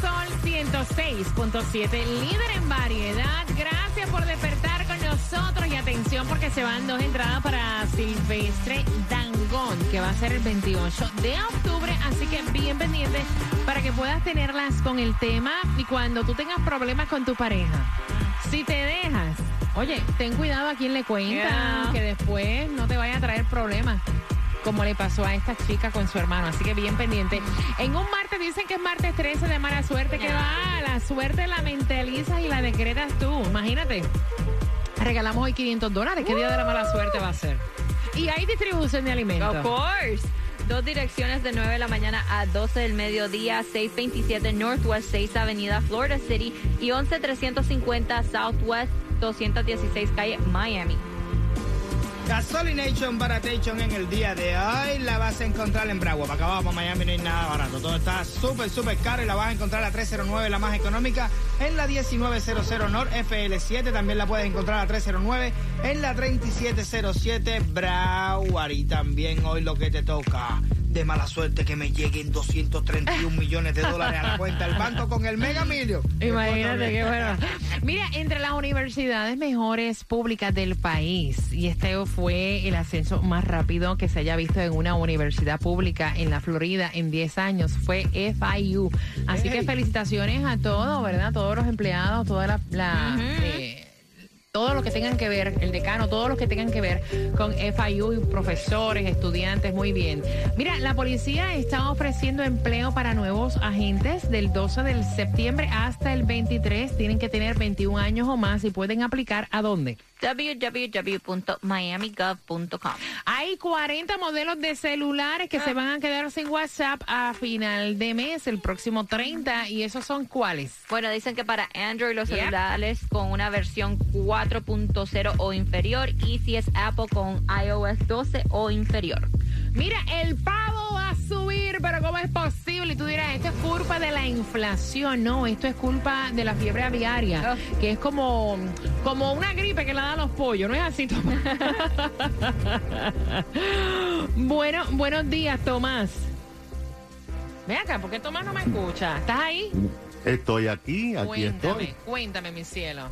Sol 106.7, líder en variedad. Gracias por despertar con nosotros y atención porque se van dos entradas para Silvestre Dangón, que va a ser el 28 de octubre. Así que bien pendiente para que puedas tenerlas con el tema y cuando tú tengas problemas con tu pareja. Si te dejas, oye, ten cuidado a quien le cuentan, Yeah. que después no te vaya a traer problemas como le pasó a esta chica con su hermano. Así que bien pendiente. En un martes dicen que es martes 13 de mala suerte. que va? La suerte la mentalizas y la decretas tú. Imagínate. Regalamos hoy 500 dólares. ¿Qué día de la mala suerte va a ser? Y hay distribución de alimentos. Of course. Dos direcciones de 9 de la mañana a 12 del mediodía, 627 Northwest 6 Avenida Florida City y 11350 Southwest 216 Calle Miami. Gasolination Baratation en el día de hoy la vas a encontrar en Bragua. Para acá abajo, Miami no hay nada barato. Todo está súper, súper caro y la vas a encontrar a la 309, la más económica, en la 1900 North FL7. También la puedes encontrar a la 309 en la 3707 Broward. Y también hoy lo que te toca. De mala suerte que me lleguen 231 millones de dólares a la cuenta del banco con el Mega Milio. Imagínate qué bueno. Mira, entre las universidades mejores públicas del país, y este fue el ascenso más rápido que se haya visto en una universidad pública en la Florida en 10 años, fue FIU. Así que felicitaciones a todos, ¿verdad? Todos los empleados, toda la... la, eh, todo lo que tengan que ver, el decano, todos los que tengan que ver con FIU, profesores, estudiantes, muy bien. Mira, la policía está ofreciendo empleo para nuevos agentes del 12 de septiembre hasta el 23. Tienen que tener 21 años o más y pueden aplicar a dónde. www.miamigov.com. Hay 40 modelos de celulares que se van a quedar sin WhatsApp a final de mes, el próximo 30. ¿Y esos son cuáles? Bueno, dicen que para Android los Yep. celulares con una versión 4.0 o inferior y si es Apple con iOS 12 o inferior. Mira, el pavo va a subir, pero ¿cómo es posible? Y tú dirás, esto es culpa de la inflación. No, esto es culpa de la fiebre aviaria, Oh. que es como, como una gripe que la dan los pollos, ¿no es así, Tomás? bueno, buenos días, Tomás. Ven acá, ¿por qué Tomás no me escucha? ¿Estás ahí? Estoy aquí, aquí cuéntame, estoy. cuéntame, mi cielo.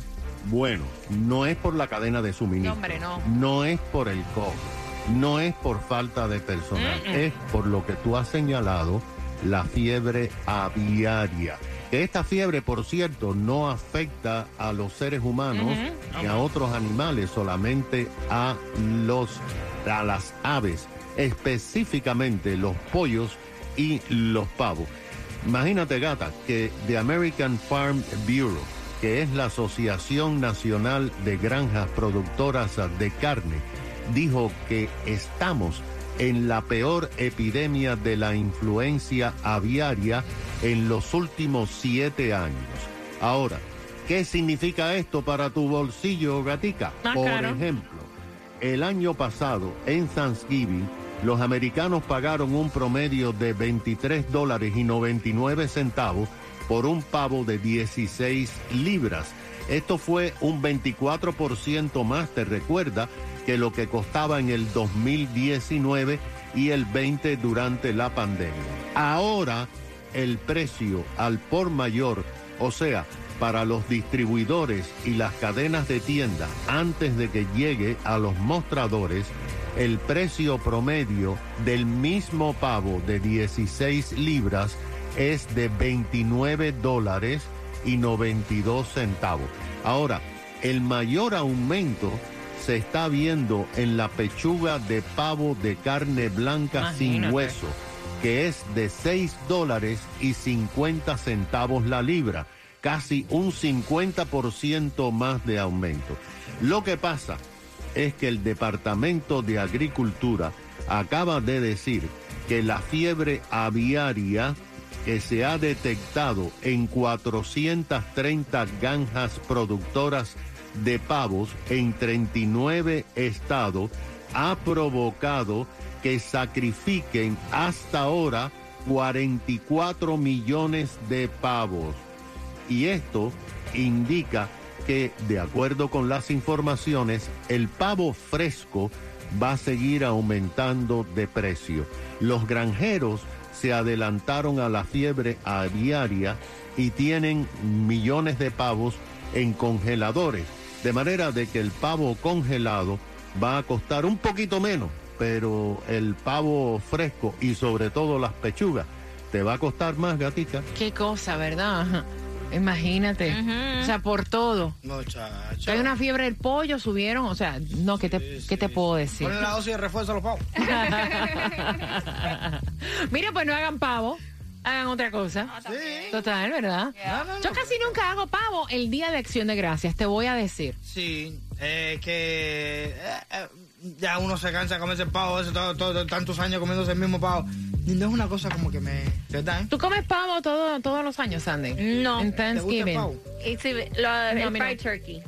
Bueno, no es por la cadena de suministro. No, hombre, no. No es por el COVID. No es por falta de personal. Mm, mm. Es por lo que tú has señalado, la fiebre aviaria. Esta fiebre, por cierto, no afecta a los seres humanos ni a otros animales, solamente a los a las aves, específicamente los pollos y los pavos. Imagínate, gata, que The American Farm Bureau, que es la Asociación Nacional de Granjas Productoras de Carne, dijo que estamos en la peor epidemia de la influencia aviaria en los últimos siete años. Ahora, ¿qué significa esto para tu bolsillo, gatica? Ah, Por claro. ejemplo, el año pasado, en Thanksgiving, los americanos pagaron un promedio de 23 dólares y 99 centavos por un pavo de 16 libras. Esto fue un 24% más, te recuerda, que lo que costaba en el 2019 y el 20 durante la pandemia. Ahora el precio al por mayor, o sea, para los distribuidores y las cadenas de tienda antes de que llegue a los mostradores, el precio promedio del mismo pavo de 16 libras es de 29 dólares y 92 centavos. Ahora, el mayor aumento se está viendo en la pechuga de pavo de carne blanca sin hueso, que es de 6 dólares y 50 centavos la libra, casi un 50% más de aumento. Lo que pasa es que el Departamento de Agricultura acaba de decir que la fiebre aviaria que se ha detectado en 430 granjas productoras de pavos en 39 estados ha provocado que sacrifiquen hasta ahora 44 millones de pavos. Y esto indica que, de acuerdo con las informaciones, el pavo fresco va a seguir aumentando de precio. Los granjeros se adelantaron a la fiebre aviaria y tienen millones de pavos en congeladores, de manera de que el pavo congelado va a costar un poquito menos, pero el pavo fresco y sobre todo las pechugas te va a costar más, gatica. Qué cosa, ¿verdad? Imagínate. O sea, por todo. Muchacho. Hay una fiebre del pollo, subieron. O sea, no, ¿qué te, ¿qué te puedo decir? Ponen la dosis de refuerzo a los pavos. Mira, pues no hagan pavo. Hagan otra cosa. Sí. Total, ¿verdad? No, no, no. Yo casi nunca hago pavo el día de acción de gracias, te voy a decir. Sí, eh, que eh, eh, ya uno se cansa de comerse el pavo, ese, todo, todo- tantos años comiéndose el mismo pavo. Y no es una cosa como que me... ¿Verdad? eh? ¿Tú comes pavo todo, todos los años, Sandy? No. En ¿Te gusta el Thanksgiving. pavo? Y si, lo, No, fried turkey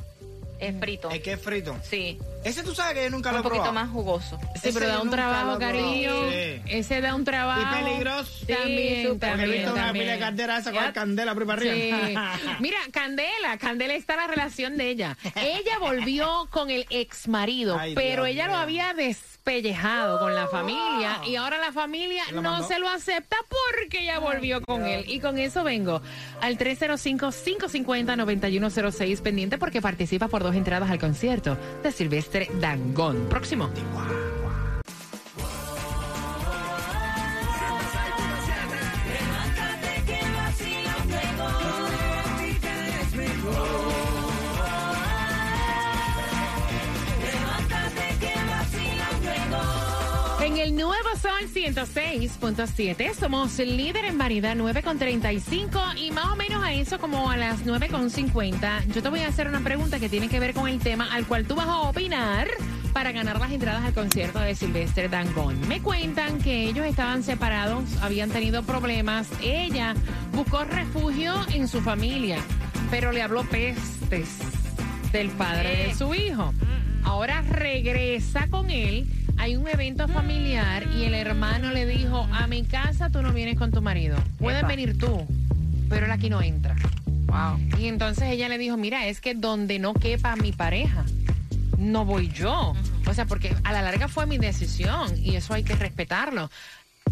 es frito. Es que es frito. Sí, Ese tú sabes que yo nunca lo un he poquito probado. más jugoso. Sí, Ese pero da un trabajo, he cariño. Sí. Ese da un trabajo. Y peligroso. Sí, también. Porque he también, visto una también. pila de esa con candela por arriba. Mira, Candela, Candela está la relación de ella. Ella volvió con el ex marido, Ay, pero Dios ella lo había despellejado con la familia y ahora la familia ¿Se la no mandó? se lo acepta porque ella volvió con él. Y con eso vengo al 305-550-9106 pendiente porque participa por dos entradas al concierto de Silvestre Dangón. Próximo. El nuevo Sol 106.7 somos líder en variedad 9.35 y más o menos a eso como a las 9.50 yo te voy a hacer una pregunta que tiene que ver con el tema al cual tú vas a opinar para ganar las entradas al concierto de Silvestre Dangón. Me cuentan que ellos estaban separados, habían tenido problemas, ella buscó refugio en su familia, pero le habló pestes del padre de su hijo. Ahora regresa con él. Hay un evento familiar y el hermano le dijo, a mi casa tú no vienes con tu marido. Puedes Epa. venir tú, pero él aquí no entra. Wow. Y entonces ella le dijo, mira, es que donde no quepa mi pareja, no voy yo. O sea, porque a la larga fue mi decisión y eso hay que respetarlo.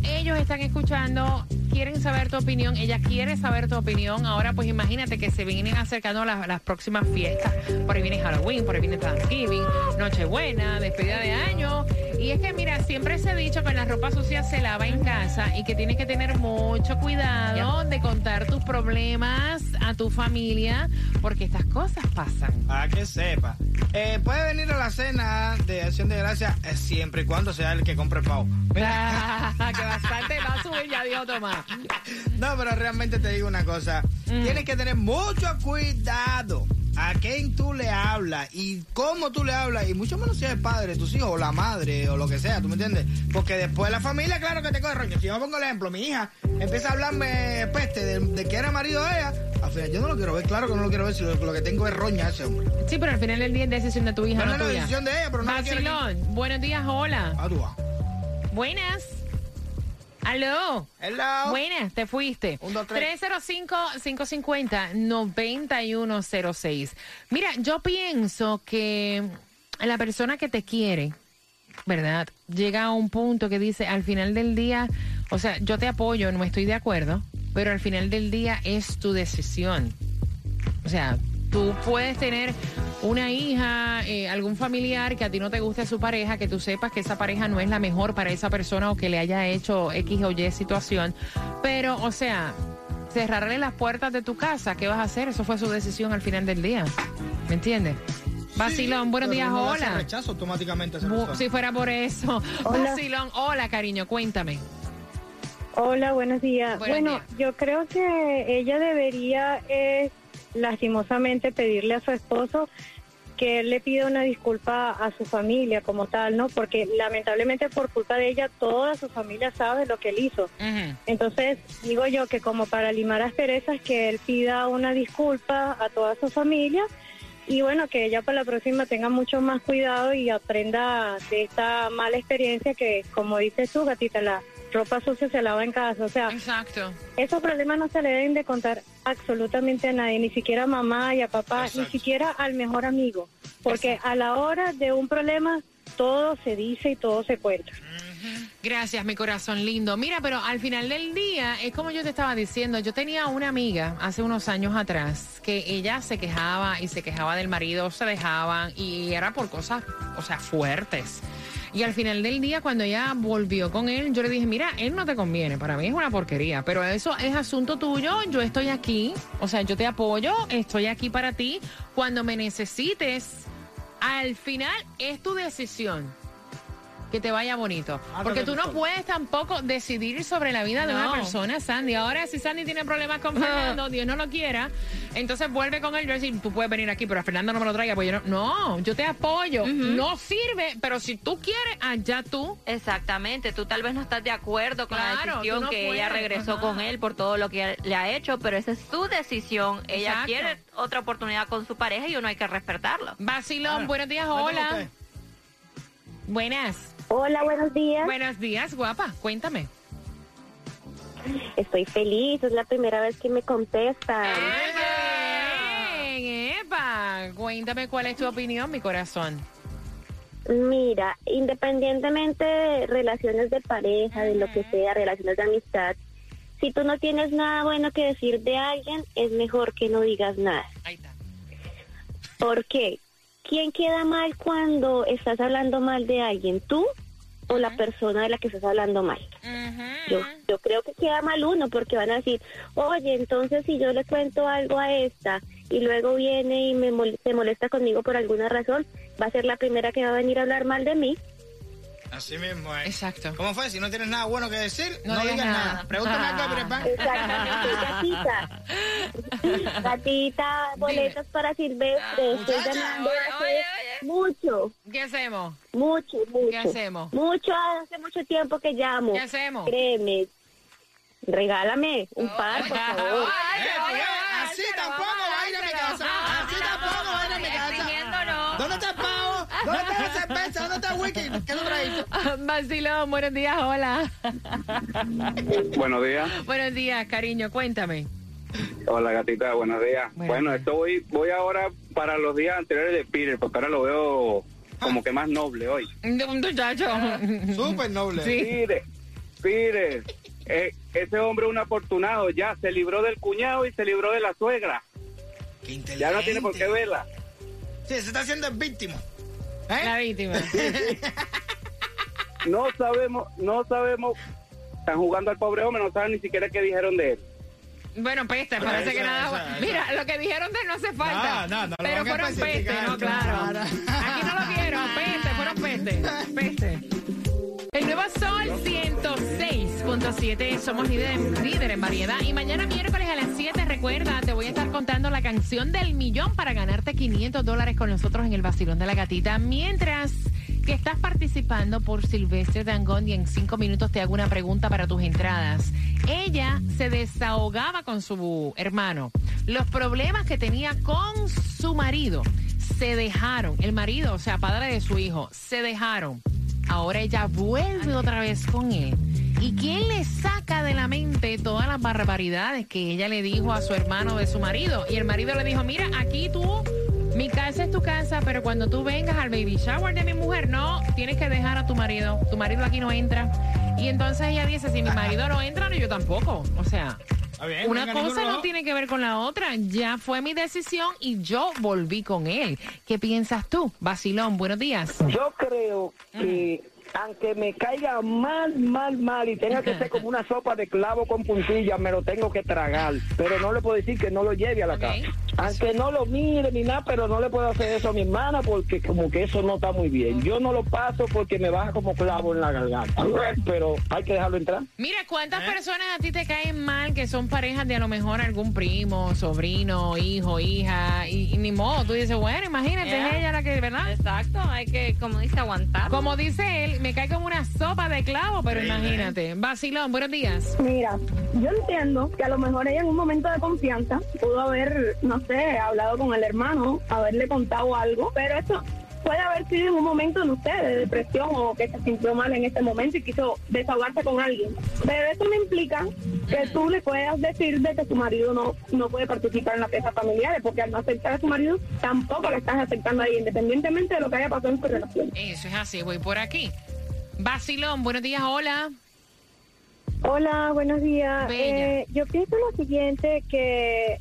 Ellos están escuchando, quieren saber tu opinión, ella quiere saber tu opinión. Ahora, pues imagínate que se vienen acercando las, las próximas fiestas. Por ahí viene Halloween, por ahí viene Thanksgiving, Nochebuena, despedida de año. Y es que, mira, siempre se ha dicho que la ropa sucia se lava en casa y que tienes que tener mucho cuidado de contar tus problemas a tu familia, porque estas cosas pasan. Para que sepa. Eh, puede venir a la cena de Acción de Gracia eh, siempre y cuando sea el que compre pavo. Mira, que bastante va a subir, ya dijo Tomás. no, pero realmente te digo una cosa. Tienes que tener mucho cuidado a quién tú le hablas y cómo tú le hablas, y mucho menos si es el padre tus hijos o la madre o lo que sea, ¿tú me entiendes? Porque después la familia, claro que te coge roño. Si yo pongo el ejemplo, mi hija empieza a hablarme peste de, de que era marido de ella, al final yo no lo quiero ver, claro que no lo quiero ver, si lo, lo que tengo es roña a ese hombre. Sí, pero al final del día es decisión de tu hija, No, no, decisión de ella, pero no. Vacilón, buenos días, hola. Ah, tú vas. Buenas. Aló. Hello. Buenas, te fuiste. Un, dos, tres. 305-550-9106. Mira, yo pienso que la persona que te quiere, ¿verdad? Llega a un punto que dice, al final del día, o sea, yo te apoyo, no estoy de acuerdo, pero al final del día es tu decisión. O sea, tú puedes tener una hija, eh, algún familiar que a ti no te guste su pareja, que tú sepas que esa pareja no es la mejor para esa persona o que le haya hecho X o Y situación. Pero, o sea, cerrarle las puertas de tu casa, ¿qué vas a hacer? Eso fue su decisión al final del día. ¿Me entiendes? Vacilón, buenos días, hola. rechazo automáticamente a esa Bu- persona. Si fuera por eso. Hola. Vacilón, hola, cariño, cuéntame. Hola, buenos días. Buenos bueno, días. yo creo que ella debería, eh, lastimosamente, pedirle a su esposo que él le pida una disculpa a su familia como tal, ¿no? Porque lamentablemente por culpa de ella toda su familia sabe lo que él hizo. Entonces, digo yo que como para limar asperezas, que él pida una disculpa a toda su familia y bueno, que ella para la próxima tenga mucho más cuidado y aprenda de esta mala experiencia que, como dices tú, gatita, la ropa sucia se lava en casa. O sea, Exacto. esos problemas no se le deben de contar absolutamente a nadie, ni siquiera a mamá y a papá, ni siquiera al mejor amigo. Porque a la hora de un problema, todo se dice y todo se cuenta. Gracias, mi corazón lindo. Mira, pero al final del día, es como yo te estaba diciendo, yo tenía una amiga hace unos años atrás que ella se quejaba y se quejaba del marido, se dejaban y era por cosas, o sea, fuertes. Y al final del día, cuando ella volvió con él, yo le dije, mira, él no te conviene, para mí es una porquería, pero eso es asunto tuyo, yo estoy aquí, o sea, yo te apoyo, estoy aquí para ti, cuando me necesites, al final es tu decisión que te vaya bonito. Ah, Porque tú no puedes tampoco decidir sobre la vida de una persona, Sandy. Ahora, si Sandy tiene problemas con Fernando, Dios no lo quiera, entonces vuelve con él. Yo decir, tú puedes venir aquí, pero a Fernando no me lo traiga. Pues yo no, no, yo te apoyo. No sirve, pero si tú quieres, allá tú. Exactamente, tú tal vez no estás de acuerdo con la decisión no que puedes, ella regresó ajá. con él por todo lo que le ha hecho, pero esa es su decisión. Ella quiere otra oportunidad con su pareja y uno hay que respetarlo. Vacilón, buenos días, hola. Buenas. Hola, buenos días. Buenos días, guapa. Cuéntame. Estoy feliz, es la primera vez que me contestan. Bien, epa. Cuéntame cuál es tu opinión, mi corazón. Mira, independientemente de relaciones de pareja, de lo que sea, relaciones de amistad, si tú no tienes nada bueno que decir de alguien, es mejor que no digas nada. Ahí está. ¿Por qué? ¿Quién queda mal cuando estás hablando mal de alguien? ¿Tú o la persona de la que estás hablando mal? Yo, yo creo que queda mal uno porque van a decir, oye, entonces si yo le cuento algo a esta y luego viene y me mol- se molesta conmigo por alguna razón, va a ser la primera que va a venir a hablar mal de mí. Así mismo es. Exacto. ¿Cómo fue? Si no tienes nada bueno que decir, No no, digas nada. nada. Pregúntame Ah. algo, Pirepan. Exactamente, gatita. Gatita, boletos para Silvestre. Estoy muchacha. ganando Oye, hace oye, mucho, ¿Qué hacemos? mucho, mucho. ¿Qué hacemos? Mucho, hace mucho tiempo que llamo. ¿Qué hacemos? Créeme. Regálame un par, por favor. Eh, pues, así tampoco va a ir a mi casa. Así tampoco va a ir a mi casa. ¿Dónde está el pavo? ¿Dónde está la wiki? ¿Qué lo traíste? Vacilón, buenos días, hola. Buenos días. buenos días, cariño, cuéntame. Hola gatita, buenos días. Buenos bueno, días. esto voy, voy ahora para los días anteriores de Peter, porque ahora lo veo como que más noble hoy. De un muchacho. Súper noble. Sí. Peter, Peter, eh, ese hombre un afortunado, ya se libró del cuñado y se libró de la suegra. Qué inteligente. Ya no tiene por qué verla. Sí, se está haciendo el víctima. La ¿Eh? víctima. No sabemos, no sabemos. Están jugando al pobre hombre, no saben ni siquiera qué dijeron de él. Bueno, peste, parece Eso, que nada. eso, eso. Mira, lo que dijeron de él no hace falta. No, no, no pero fueron peste, no, claro. Aquí no lo quiero, peste, fueron peste. Peste. El nuevo Sol 106.7, somos líderes líder en variedad. Y mañana miércoles a las 7, recuerda, te voy a estar contando la canción del millón para ganarte 500 dólares con nosotros en el Basilón de la Gatita. Mientras que estás participando por Silvestre Dangón y en cinco minutos te hago una pregunta para tus entradas. Ella se desahogaba con su hermano. Los problemas que tenía con su marido se dejaron. El marido, o sea, padre de su hijo, se dejaron. Ahora ella vuelve otra vez con él. ¿Y quién le saca de la mente todas las barbaridades que ella le dijo a su hermano de su marido? Y el marido le dijo, mira, aquí tú, mi casa es tu casa, pero cuando tú vengas al baby shower de mi mujer, no, tienes que dejar a tu marido. Tu marido aquí no entra. Y entonces ella dice, si mi marido no entra, no, yo tampoco. O sea, bien, una cosa no tiene que ver con la otra. Ya fue mi decisión y yo volví con él. ¿Qué piensas tú? Basilón, buenos días. Yo creo que aunque me caiga mal, mal, mal y tenga que ser como una sopa de clavo con puntilla, me lo tengo que tragar. Pero no le puedo decir que no lo lleve a la casa. Aunque no lo mire ni nada, pero no le puedo hacer eso a mi hermana porque como que eso no está muy bien. Yo no lo paso porque me baja como clavo en la garganta. Pero hay que dejarlo entrar. Mira, ¿cuántas personas a ti te caen mal que son parejas de a lo mejor algún primo, sobrino, hijo, hija? Y, y ni modo, tú dices, bueno, imagínate, Yeah. es ella la que, ¿verdad? Exacto, hay que, como dice, aguantar. Como dice él, me cae como una sopa de clavo, pero imagínate. Vacilón, buenos días. Mira, yo entiendo que a lo mejor ella en un momento de confianza pudo haber, no sé, hablado con el hermano, haberle contado algo, pero eso puede haber sido en un momento, no sé, de depresión o que se sintió mal en ese momento y quiso desahogarse con alguien. Pero eso no implica que tú le puedas decir de que tu marido no, no puede participar en las fiestas familiares, porque al no aceptar a su marido, tampoco le estás aceptando a ella, independientemente de lo que haya pasado en su relación. Eso es así, voy por aquí. Vacilón, buenos días, hola. Hola, buenos días. Eh, yo pienso lo siguiente, que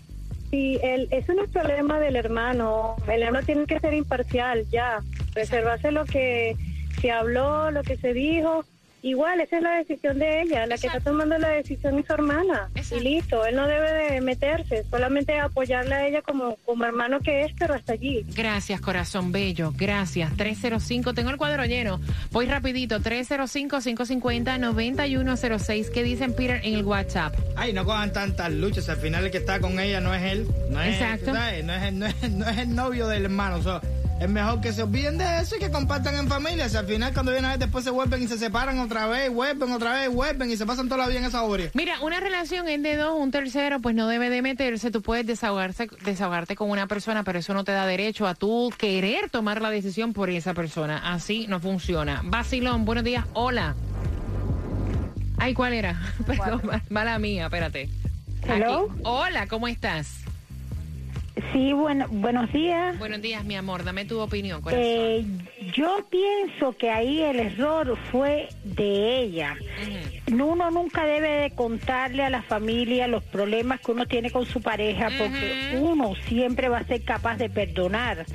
si el, eso no es problema del hermano, el hermano tiene que ser imparcial ya, reservarse lo que se habló, lo que se dijo. Igual, esa es la decisión de ella, la que está tomando la decisión es su hermana. Exacto. Y listo, él no debe de meterse, solamente apoyarla a ella como, como hermano que es, pero hasta allí. Gracias, corazón bello. Gracias. 305. Tengo el cuadro lleno. Voy rapidito. 305-550-9106. ¿Qué dicen, Peter, en el WhatsApp? Ay, no cojan tantas luchas. Al final el que está con ella no es él. No es, Exacto. No, es, el- no, es, no es el novio del hermano. O sea, es mejor que se olviden de eso y que compartan en familia. Si al final cuando vienen a ver después se vuelven y se separan otra vez, vuelven otra vez, vuelven y se pasan toda la vida en esa boria. Mira, una relación es de dos, un tercero, pues no debe de meterse. Tú puedes desahogarse, desahogarte con una persona, pero eso no te da derecho a tú querer tomar la decisión por esa persona. Así no funciona. Vacilón, buenos días. Hola. Ay, ¿cuál era? Perdón, ma- mala mía, espérate. Hello. Aquí. Hola, ¿cómo estás? Sí, bueno, buenos días. Buenos días, mi amor. Dame tu opinión, corazón. Eh, yo pienso que ahí el error fue de ella. Uno nunca debe de contarle a la familia los problemas que uno tiene con su pareja porque uno siempre va a ser capaz de perdonar.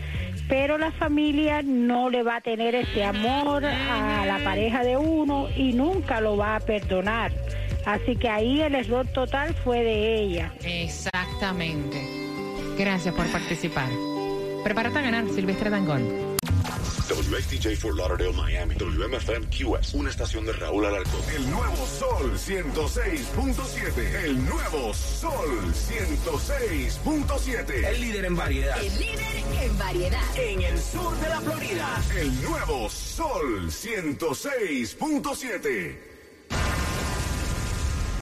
Pero la familia no le va a tener ese amor a la pareja de uno y nunca lo va a perdonar. Así que ahí el error total fue de ella. Exactamente. Gracias por participar. Prepárate a ganar, Silvestre Dangón. WXTJ for Lauderdale, Miami. WMFM QS. Una estación de Raúl Alarcón. El nuevo Sol 106.7. El nuevo Sol 106.7. El líder en variedad. El líder en variedad. En el sur de la Florida. El nuevo Sol 106.7.